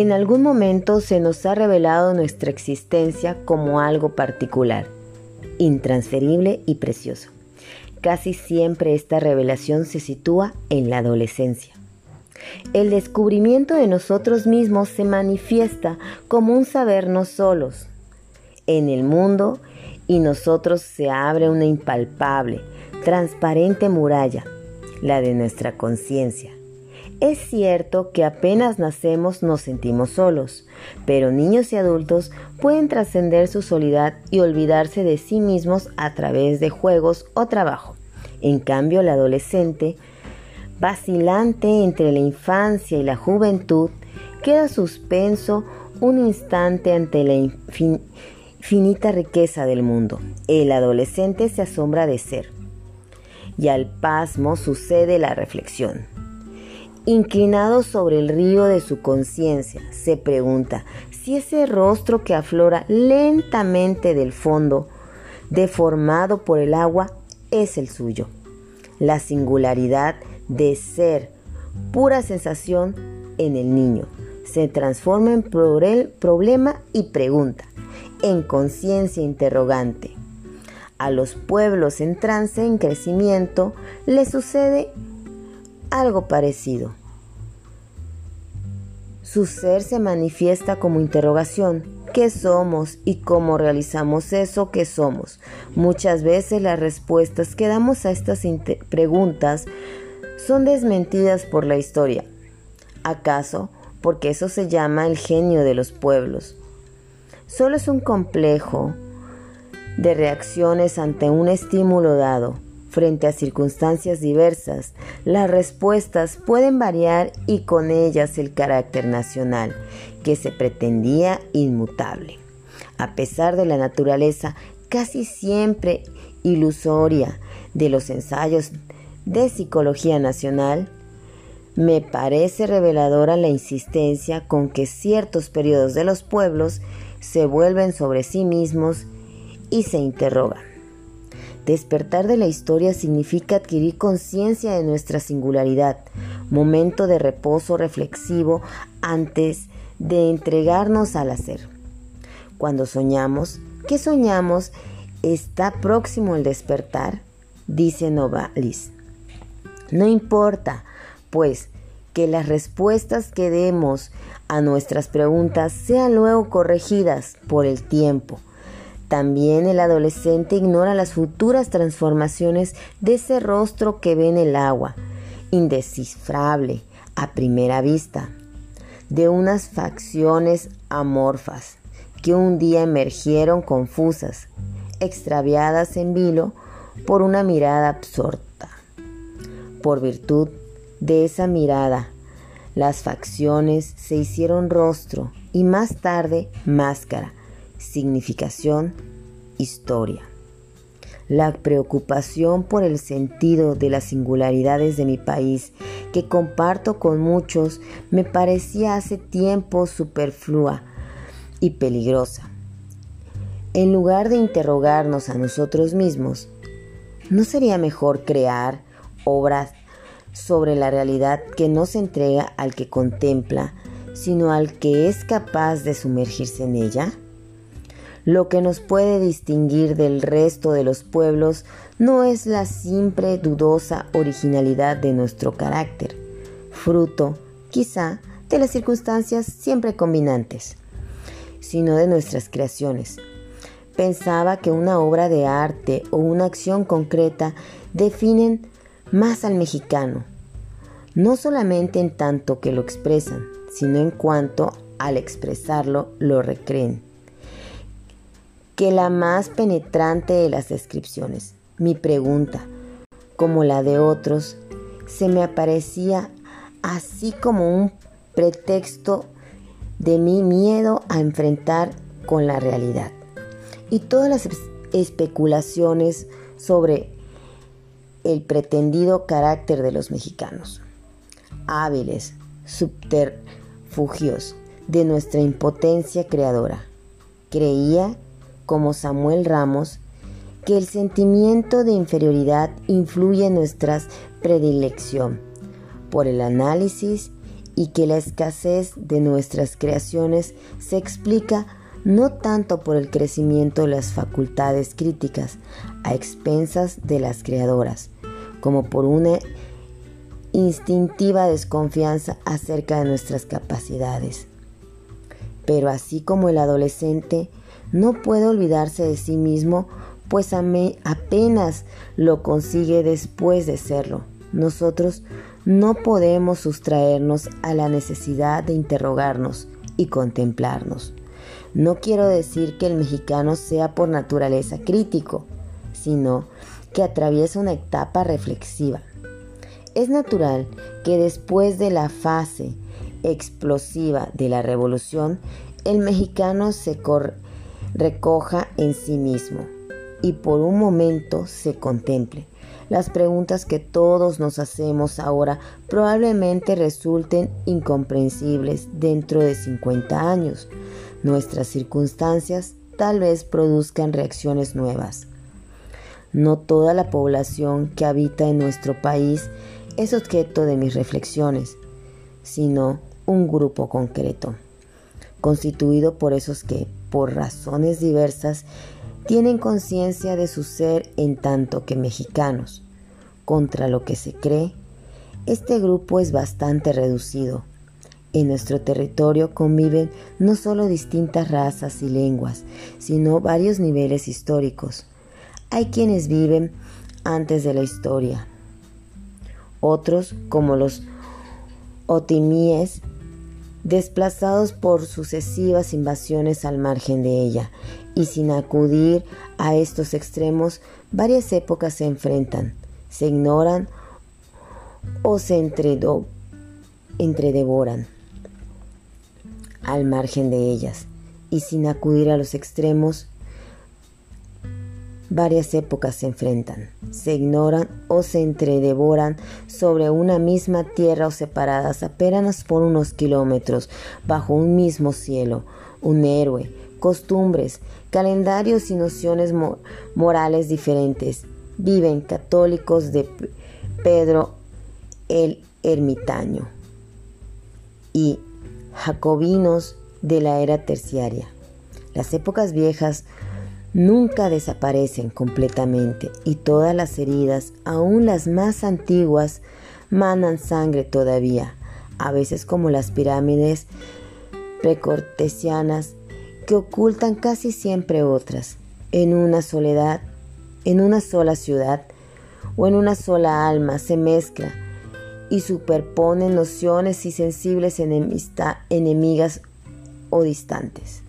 En algún momento se nos ha revelado nuestra existencia como algo particular, intransferible y precioso. Casi siempre esta revelación se sitúa en la adolescencia. El descubrimiento de nosotros mismos se manifiesta como un sabernos solos en el mundo y nosotros se abre una impalpable, transparente muralla, la de nuestra conciencia. Es cierto que apenas nacemos nos sentimos solos, pero niños y adultos pueden trascender su soledad y olvidarse de sí mismos a través de juegos o trabajo. En cambio, el adolescente vacilante entre la infancia y la juventud, queda suspenso un instante ante la infinita riqueza del mundo. El adolescente se asombra de ser. Y al pasmo sucede la reflexión. Inclinado sobre el río de su conciencia, se pregunta si ese rostro que aflora lentamente del fondo, deformado por el agua, es el suyo. La singularidad de ser pura sensación en el niño. Se transforma en problema y pregunta, en conciencia interrogante. A los pueblos en trance, en crecimiento, le sucede algo parecido. Su ser se manifiesta como interrogación. ¿Qué somos y cómo realizamos eso que somos? Muchas veces las respuestas que damos a estas preguntas son desmentidas por la historia. ¿Acaso porque eso se llama el genio de los pueblos? Solo es un complejo de reacciones ante un estímulo dado. Frente a circunstancias diversas, las respuestas pueden variar y con ellas el carácter nacional, que se pretendía inmutable. A pesar de la naturaleza casi siempre ilusoria de los ensayos de Psicología Nacional, me parece reveladora la insistencia con que ciertos periodos de los pueblos se vuelven sobre sí mismos y se interrogan. Despertar de la historia significa adquirir conciencia de nuestra singularidad, momento de reposo reflexivo antes de entregarnos al hacer. Cuando soñamos, ¿qué soñamos? ¿Está próximo el despertar? Dice Novalis. No importa, pues, que las respuestas que demos a nuestras preguntas sean luego corregidas por el tiempo. También el adolescente ignora las futuras transformaciones de ese rostro que ve en el agua, indescifrable a primera vista, de unas facciones amorfas que un día emergieron confusas, extraviadas en vilo por una mirada absorta. Por virtud de esa mirada, las facciones se hicieron rostro y más tarde máscara, significación, historia. La preocupación por el sentido de las singularidades de mi país, que comparto con muchos, me parecía hace tiempo superflua y peligrosa. En lugar de interrogarnos a nosotros mismos, ¿no sería mejor crear, obras sobre la realidad que no se entrega al que contempla, sino al que es capaz de sumergirse en ella? Lo que nos puede distinguir del resto de los pueblos no es la simple dudosa originalidad de nuestro carácter, fruto, quizá, de las circunstancias siempre combinantes, sino de nuestras creaciones. Pensaba que una obra de arte o una acción concreta definen más al mexicano, no solamente en tanto que lo expresan, sino en cuanto al expresarlo lo recreen, que la más penetrante de las descripciones. Mi pregunta, como la de otros, se me aparecía así como un pretexto de mi miedo a enfrentar con la realidad. Y todas las especulaciones sobre el pretendido carácter de los mexicanos. Hábiles, subterfugios de nuestra impotencia creadora. Creía, como Samuel Ramos, que el sentimiento de inferioridad influye en nuestra predilección por el análisis y que la escasez de nuestras creaciones se explica no tanto por el crecimiento de las facultades críticas a expensas de las creadoras, como por una instintiva desconfianza acerca de nuestras capacidades. Pero así como el adolescente no puede olvidarse de sí mismo, pues apenas lo consigue después de serlo. Nosotros no podemos sustraernos a la necesidad de interrogarnos y contemplarnos. No quiero decir que el mexicano sea por naturaleza crítico, sino que atraviesa una etapa reflexiva. Es natural que después de la fase explosiva de la revolución, el mexicano se recoja en sí mismo y por un momento se contemple. Las preguntas que todos nos hacemos ahora probablemente resulten incomprensibles dentro de 50 años. Nuestras circunstancias tal vez produzcan reacciones nuevas. No toda la población que habita en nuestro país es objeto de mis reflexiones, sino un grupo concreto, constituido por esos que, por razones diversas, tienen conciencia de su ser en tanto que mexicanos. Contra lo que se cree, este grupo es bastante reducido. En nuestro territorio conviven no solo distintas razas y lenguas, sino varios niveles históricos. Hay quienes viven antes de la historia. Otros, como los otimíes, desplazados por sucesivas invasiones al margen de ella, y sin acudir a estos extremos, varias épocas se enfrentan, se ignoran o se entredevoran al margen de ellas, y sin acudir a los extremos, varias épocas se enfrentan, se ignoran o se entredevoran sobre una misma tierra o separadas apenas por unos kilómetros bajo un mismo cielo, un héroe, costumbres, calendarios y nociones morales diferentes. Viven católicos de Pedro el Ermitaño y jacobinos de la era terciaria. Las épocas viejas nunca desaparecen completamente y todas las heridas, aun las más antiguas, manan sangre todavía, a veces como las pirámides precortesianas que ocultan casi siempre otras, en una soledad, en una sola ciudad o en una sola alma se mezcla y superponen nociones y sensibles enemigas o distantes.